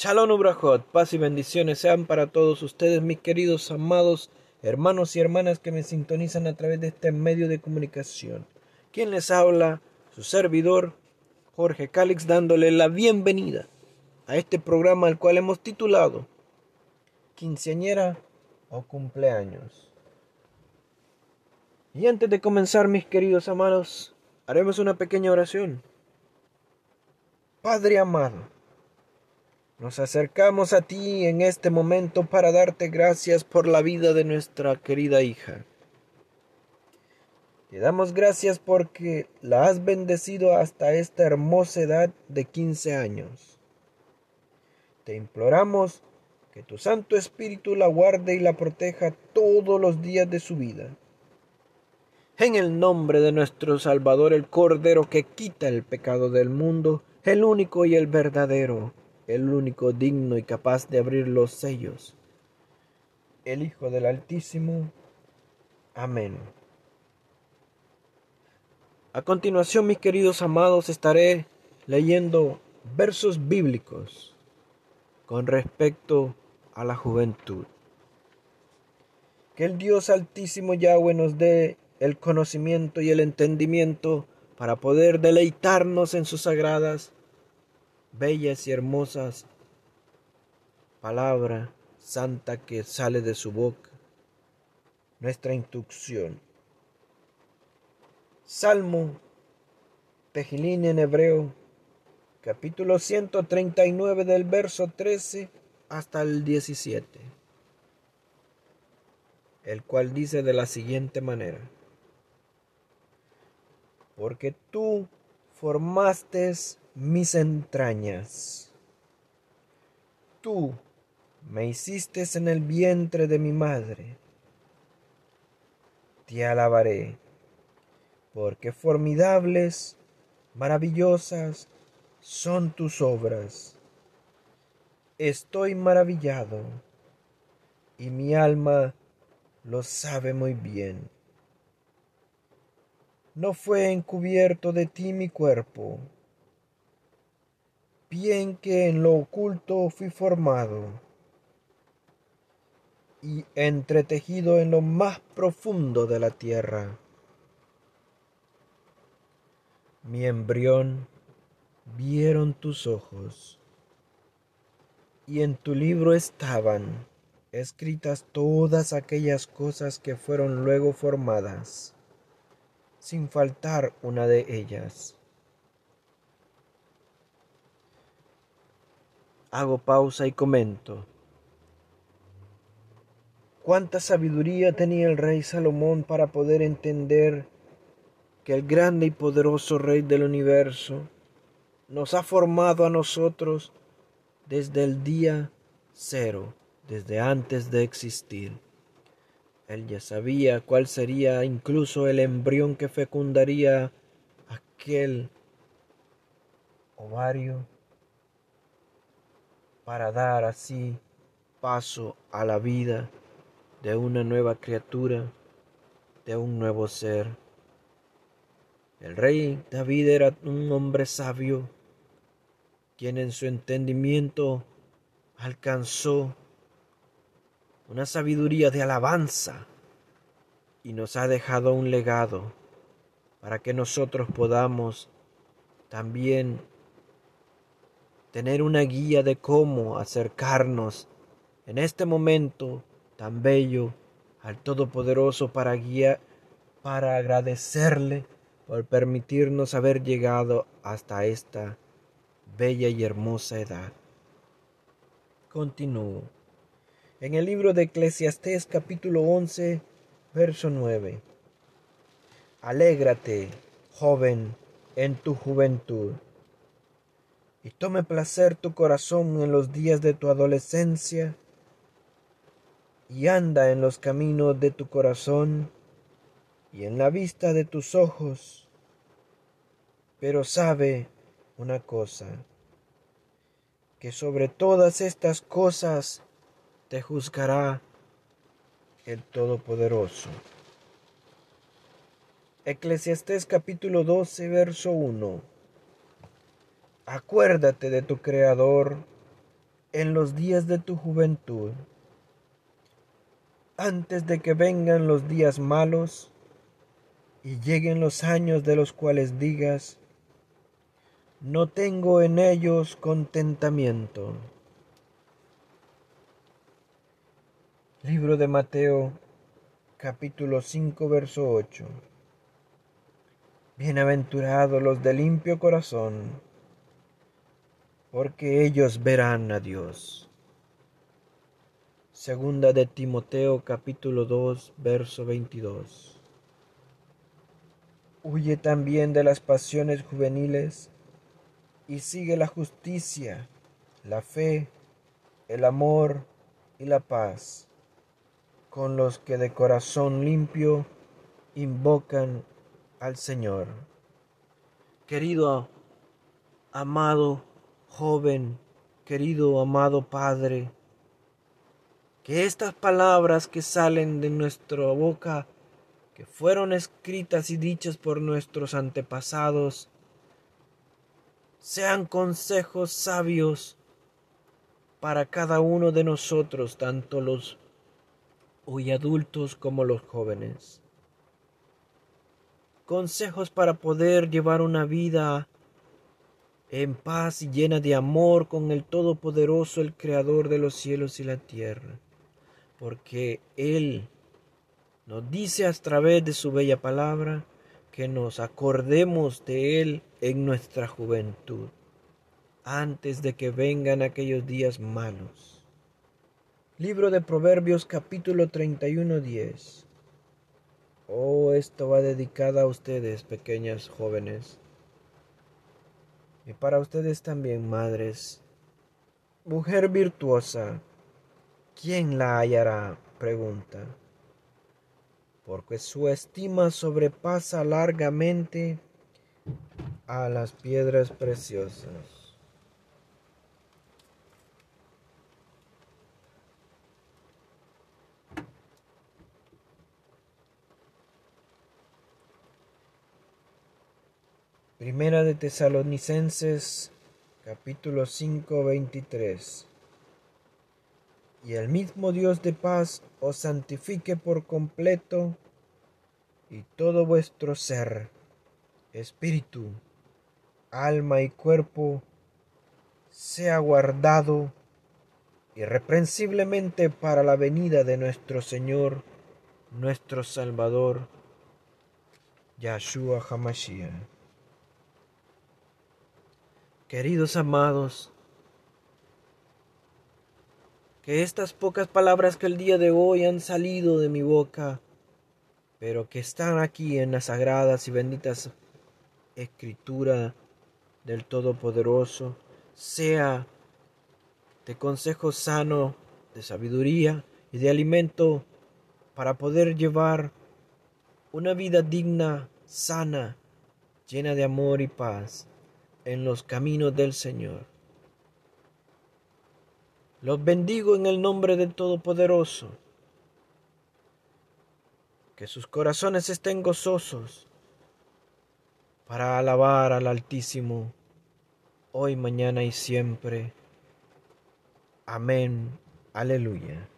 Shalom Ubrahot, paz y bendiciones sean para todos ustedes, mis queridos amados hermanos y hermanas que me sintonizan a través de este medio de comunicación. Quien les habla, su servidor, Jorge Calix, dándole la bienvenida a este programa al cual hemos titulado Quinceañera o cumpleaños. Y antes de comenzar, mis queridos amados, haremos una pequeña oración. Padre amado, nos acercamos a ti en este momento para darte gracias por la vida de nuestra querida hija. Te damos gracias porque la has bendecido hasta esta hermosa edad de 15 años. Te imploramos que tu Santo Espíritu la guarde y la proteja todos los días de su vida. En el nombre de nuestro Salvador, el Cordero que quita el pecado del mundo, el único y el verdadero, el único digno y capaz de abrir los sellos, el Hijo del Altísimo. Amén. A continuación, mis queridos amados, estaré leyendo versos bíblicos con respecto a la juventud. Que el Dios Altísimo Yahweh nos dé el conocimiento y el entendimiento para poder deleitarnos en sus sagradas bellas y hermosas palabra santa que sale de su boca, nuestra instrucción. Salmo Tejilín en hebreo, capítulo 139 del verso 13 hasta el 17, el cual dice de la siguiente manera, porque tú formaste mis entrañas. Tú me hiciste en el vientre de mi madre. Te alabaré, porque formidables, maravillosas son tus obras. Estoy maravillado, y mi alma lo sabe muy bien. No fue encubierto de ti mi cuerpo bien que en lo oculto fui formado y entretejido en lo más profundo de la tierra. Mi embrión vieron tus ojos, y en tu libro estaban escritas todas aquellas cosas que fueron luego formadas, sin faltar una de ellas. Hago pausa y comento. Cuánta sabiduría tenía el rey Salomón para poder entender que el grande y poderoso rey del universo nos ha formado a nosotros desde el día cero, desde antes de existir. Él ya sabía cuál sería incluso el embrión que fecundaría aquel ovario para dar así paso a la vida de una nueva criatura, de un nuevo ser. El rey David era un hombre sabio, quien en su entendimiento alcanzó una sabiduría de alabanza y nos ha dejado un legado para que nosotros podamos también tener una guía de cómo acercarnos en este momento tan bello al Todopoderoso para guiar, para agradecerle por permitirnos haber llegado hasta esta bella y hermosa edad. Continúo. En el libro de Eclesiastés capítulo 11, verso 9. Alégrate, joven, en tu juventud y tome placer tu corazón en los días de tu adolescencia, y anda en los caminos de tu corazón y en la vista de tus ojos. Pero sabe una cosa, que sobre todas estas cosas te juzgará el Todopoderoso. Eclesiastés capítulo 12, verso 1. Acuérdate de tu Creador en los días de tu juventud, antes de que vengan los días malos y lleguen los años de los cuales digas, no tengo en ellos contentamiento. Libro de Mateo capítulo 5 verso 8 Bienaventurados los de limpio corazón, porque ellos verán a Dios. Segunda de Timoteo capítulo 2 verso 22 Huye también de las pasiones juveniles y sigue la justicia, la fe, el amor y la paz con los que de corazón limpio invocan al Señor. Querido, amado, joven, querido, amado Padre, que estas palabras que salen de nuestra boca, que fueron escritas y dichas por nuestros antepasados, sean consejos sabios para cada uno de nosotros, tanto los hoy adultos como los jóvenes. Consejos para poder llevar una vida en paz y llena de amor con el Todopoderoso, el Creador de los cielos y la tierra, porque Él nos dice a través de su bella palabra que nos acordemos de Él en nuestra juventud, antes de que vengan aquellos días malos. Libro de Proverbios capítulo 31, 10. Oh, esto va dedicada a ustedes, pequeñas jóvenes. Y para ustedes también, madres. Mujer virtuosa, ¿quién la hallará? Pregunta porque su estima sobrepasa largamente a las piedras preciosas. Primera de Tesalonicenses capítulo 5 23 y el mismo Dios de paz os santifique por completo y todo vuestro ser, espíritu, alma y cuerpo sea guardado irreprensiblemente para la venida de nuestro Señor, nuestro Salvador, Yahshua Hamashiach. Queridos amados, que estas pocas palabras que el día de hoy han salido de mi boca, pero que están aquí en las sagradas y benditas escritura del Todopoderoso, sea de consejo sano, de sabiduría y de alimento para poder llevar una vida digna, sana, llena de amor y paz en los caminos del Señor. Los bendigo en el nombre del Todopoderoso. Que sus corazones estén gozosos para alabar al Altísimo, hoy, mañana y siempre. Amén. Aleluya.